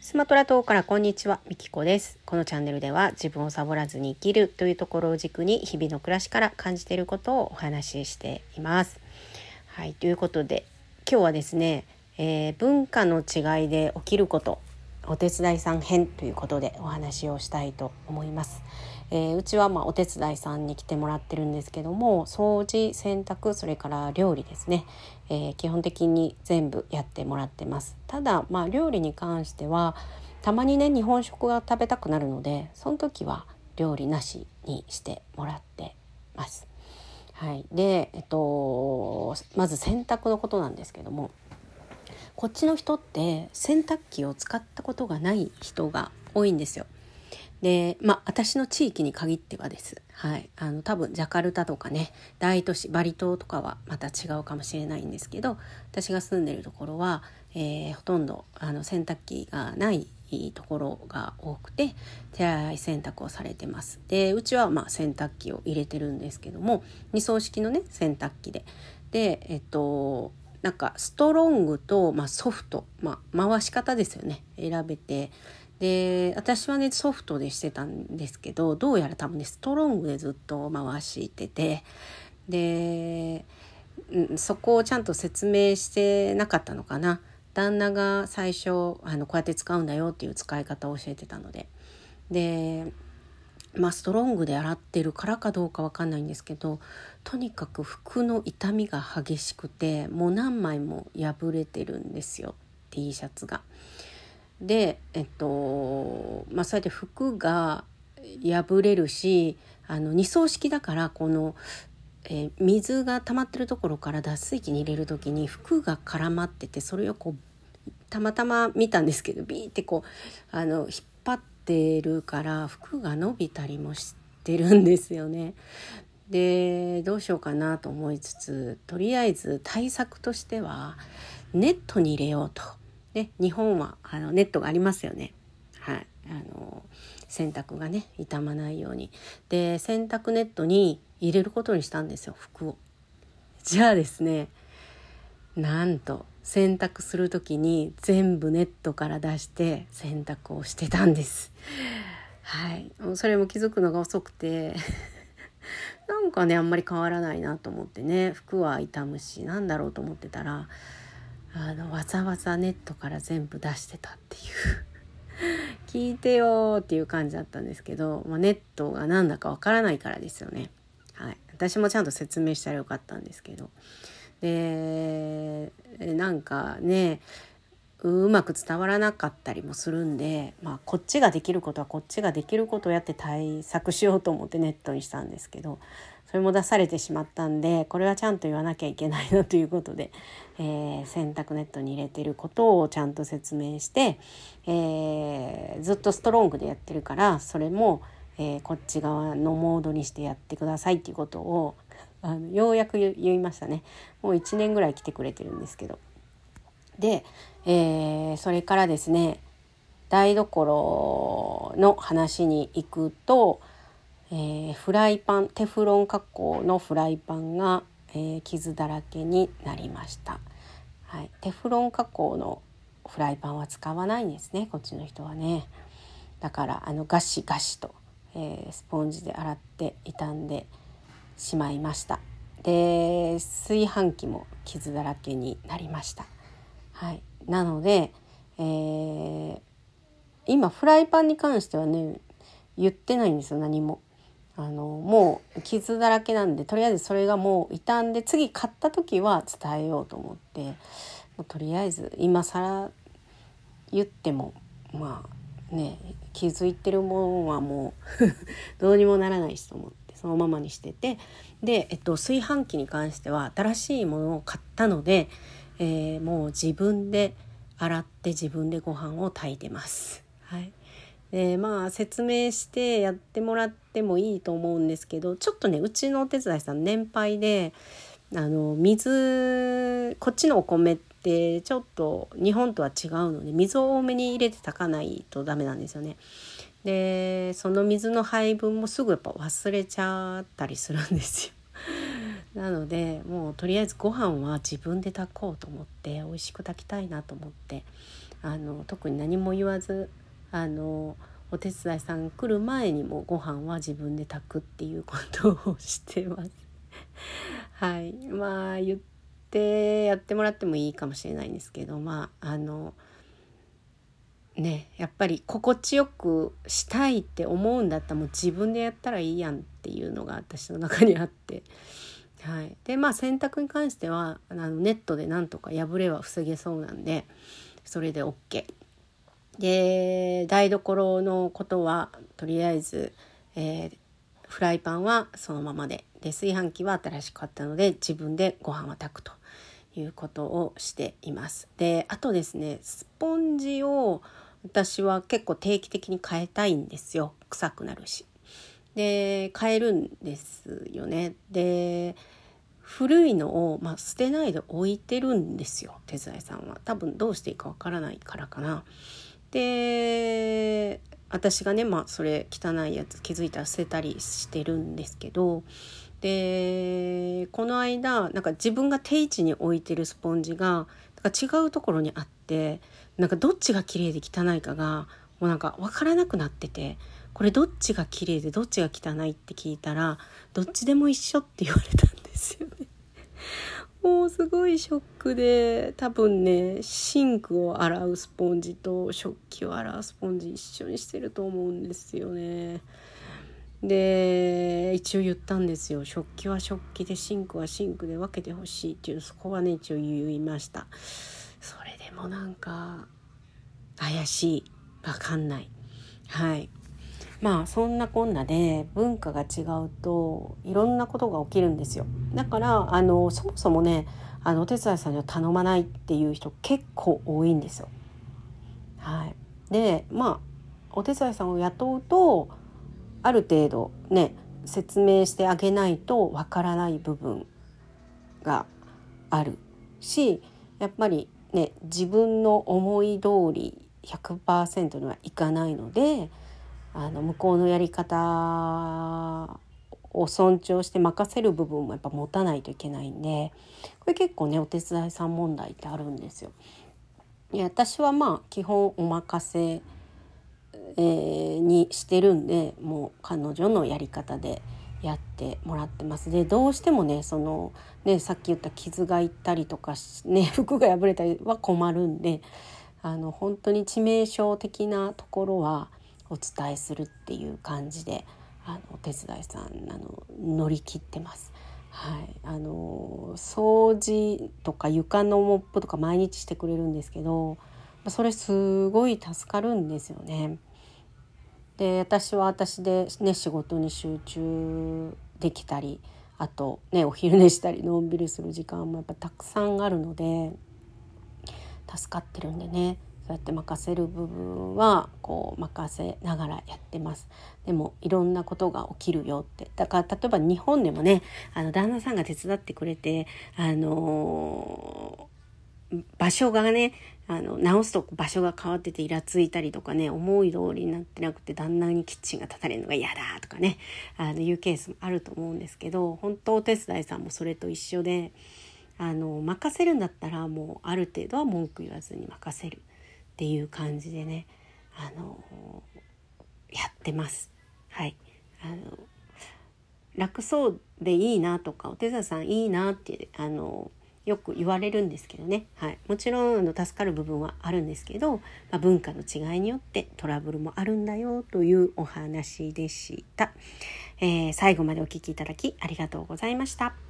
スマトラ島からこんにちは、みきこです。このチャンネルでは自分をサボらずに生きるというところを軸に日々の暮らしから感じていることをお話ししています。はい、ということで今日はですね、えー、文化の違いで起きることお手伝いさん編ということでお話をしたいと思います。えー、うちはまあお手伝いさんに来てもらってるんですけども掃除洗濯それから料理ですね、えー、基本的に全部やってもらってますただまあ料理に関してはたまにね日本食が食べたくなるのでその時は料理なしにしてもらってます。はい、で、えっと、まず洗濯のことなんですけどもこっちの人って洗濯機を使ったことがない人が多いんですよ。でまあ私の地域に限ってはです。はい、あの多分ジャカルタとかね大都市バリ島とかはまた違うかもしれないんですけど私が住んでるところは、えー、ほとんどあの洗濯機がないところが多くて手洗い洗濯をされてます。でうちはまあ洗濯機を入れてるんですけども2層式のね洗濯機で。でえっとなんかストロングと、まあ、ソフト、まあ、回し方ですよね選べてで私はねソフトでしてたんですけどどうやら多分ねストロングでずっと回しててでそこをちゃんと説明してなかったのかな旦那が最初あのこうやって使うんだよっていう使い方を教えてたのででまあストロングで洗ってるからかどうかわかんないんですけどとにかく服の傷みが激しくてもう何枚も破れてるんですよ T シャツが。でえっとまあそうやって服が破れるしあの二層式だからこの、えー、水が溜まってるところから脱水機に入れる時に服が絡まっててそれをこうたまたま見たんですけどビーってこうあの引っ張ってるから服が伸びたりもしてるんですよね。でどうしようかなと思いつつとりあえず対策としてはネットに入れようと。ね、日本はあのネットがありますよね。はい、あの洗濯がね傷まないようにで洗濯ネットに入れることにしたんですよ服を。じゃあですねなんと洗濯する時に全部ネットから出して洗濯をしてたんです。はい、それも気づくのが遅くて なんかねあんまり変わらないなと思ってね服は傷むしなんだろうと思ってたらあのわざわざネットから全部出してたっていう。聞いてよっていう感じだったんですけど、まあ、ネットが何だかわからないからですよね。はい、私もちゃんと説明したらよかったんですけど。でなんかねうまく伝わらなかったりもするんで、まあ、こっちができることはこっちができることをやって対策しようと思ってネットにしたんですけどそれも出されてしまったんでこれはちゃんと言わなきゃいけないなということで、えー、洗濯ネットに入れてることをちゃんと説明して、えー、ずっとストロングでやってるからそれも、えー、こっち側のモードにしてやってくださいっていうことをあのようやく言いましたねもう1年ぐらい来てくれてるんですけど。で、え、それからですね台所の話に行くと、えー、フライパンテフロン加工のフライパンが、えー、傷だらけになりました、はい、テフロン加工のフライパンは使わないんですね。こっちの人はね。だからあのガシガシと、えー、スポンジで洗って傷んでしまいました。で炊飯器も傷だらけになりました。はい。なので、えー、今フライパンに関してはね言ってないんですよ。何も。あのもう傷だらけなんでとりあえずそれがもう傷んで次買った時は伝えようと思ってもうとりあえず今更言ってもまあね気づいてるもんはもう どうにもならないしと思ってそのままにしててで、えっと、炊飯器に関しては新しいものを買ったので、えー、もう自分で洗って自分でご飯を炊いてます。はいでまあ説明してやってもらってもいいと思うんですけどちょっとねうちのお手伝いさん年配であの水こっちのお米ってちょっと日本とは違うので水を多めに入れて炊かないとダメなんですよね。でその水の配分もすぐやっぱ忘れちゃったりするんですよ。なのでもうとりあえずご飯は自分で炊こうと思って美味しく炊きたいなと思ってあの特に何も言わずあのお手伝いさん来る前にもご飯は自分で炊くっていうことをしてます。はいまあ言ってやってもらってもいいかもしれないんですけどまああのねやっぱり心地よくしたいって思うんだったらもう自分でやったらいいやんっていうのが私の中にあって。はい、でまあ洗濯に関してはあのネットでなんとか破れは防げそうなんでそれで OK。で台所のことはとりあえず、えー、フライパンはそのままでで炊飯器は新しく買ったので自分でご飯は炊くということをしています。であとですねスポンジを私は結構定期的に変えたいんですよ臭くなるし。で変えるんですよね。で古いのを、まあ、捨てないで置いてるんですよ手伝いさんは。多分どうしていいかわからないからかな。で私がねまあそれ汚いやつ気づいたら捨てたりしてるんですけどでこの間なんか自分が定位置に置いてるスポンジがなんか違うところにあってなんかどっちが綺麗で汚いかがもうなんか分からなくなっててこれどっちが綺麗でどっちが汚いって聞いたらどっちでも一緒って言われたんですよね。もうすごいショックで多分ねシンクを洗うスポンジと食器を洗うスポンジ一緒にしてると思うんですよね。で一応言ったんですよ。食器は食器でシンクはシンクで分けてほしいっていうそこはね一応言いました。それでもなんか怪しい。分かんない。はい。まあそんなこんなで文化が違うといろんなことが起きるんですよだからあのそもそもねあのお手伝いさんには頼まないっていう人結構多いんですよ。はい、でまあお手伝いさんを雇うとある程度ね説明してあげないとわからない部分があるしやっぱりね自分の思い通り100%にはいかないのであの向こうのやり方を尊重して任せる部分もやっぱ持たないといけないんでこれ結構ねお手伝いさん問題ってあるんですよ。いや私はまあ基本お任せ、えー、にしてるんでもう彼女のやり方でやってもらってますでどうしてもねそのねさっき言った傷がいったりとか、ね、服が破れたりは困るんであの本当に致命傷的なところはお伝えするっていう感じであのお手伝いさんあの乗り切ってます。はい、あの掃除とか床のモップとか毎日してくれるんですけどそれすごい助かるんですよね。で私は私で、ね、仕事に集中できたりあとねお昼寝したりのんびりする時間もやっぱたくさんあるので助かってるんでねそうやって任せる部分はこう任せながらやってます。でもいろんなことが起きるよって。だから例えば日本でもねあの旦那さんが手伝ってくれてあのー、場所がねあの直すと場所が変わっててイラついたりとかね思い通りになってなくて旦那にキッチンが立たれるのが嫌だとかねあのいうケースもあると思うんですけど本当お手伝いさんもそれと一緒であの任せるんだったらもうある程度は文句言わずに任せる。っていう感じでねあのやってます。はいあの楽そうでいいなとかお手伝いさんいいなってあのよく言われるんですけどね、はい、もちろんあの助かる部分はあるんですけど、まあ、文化の違いによってトラブルもあるんだよというお話でした、えー、最後までお聴きいただきありがとうございました。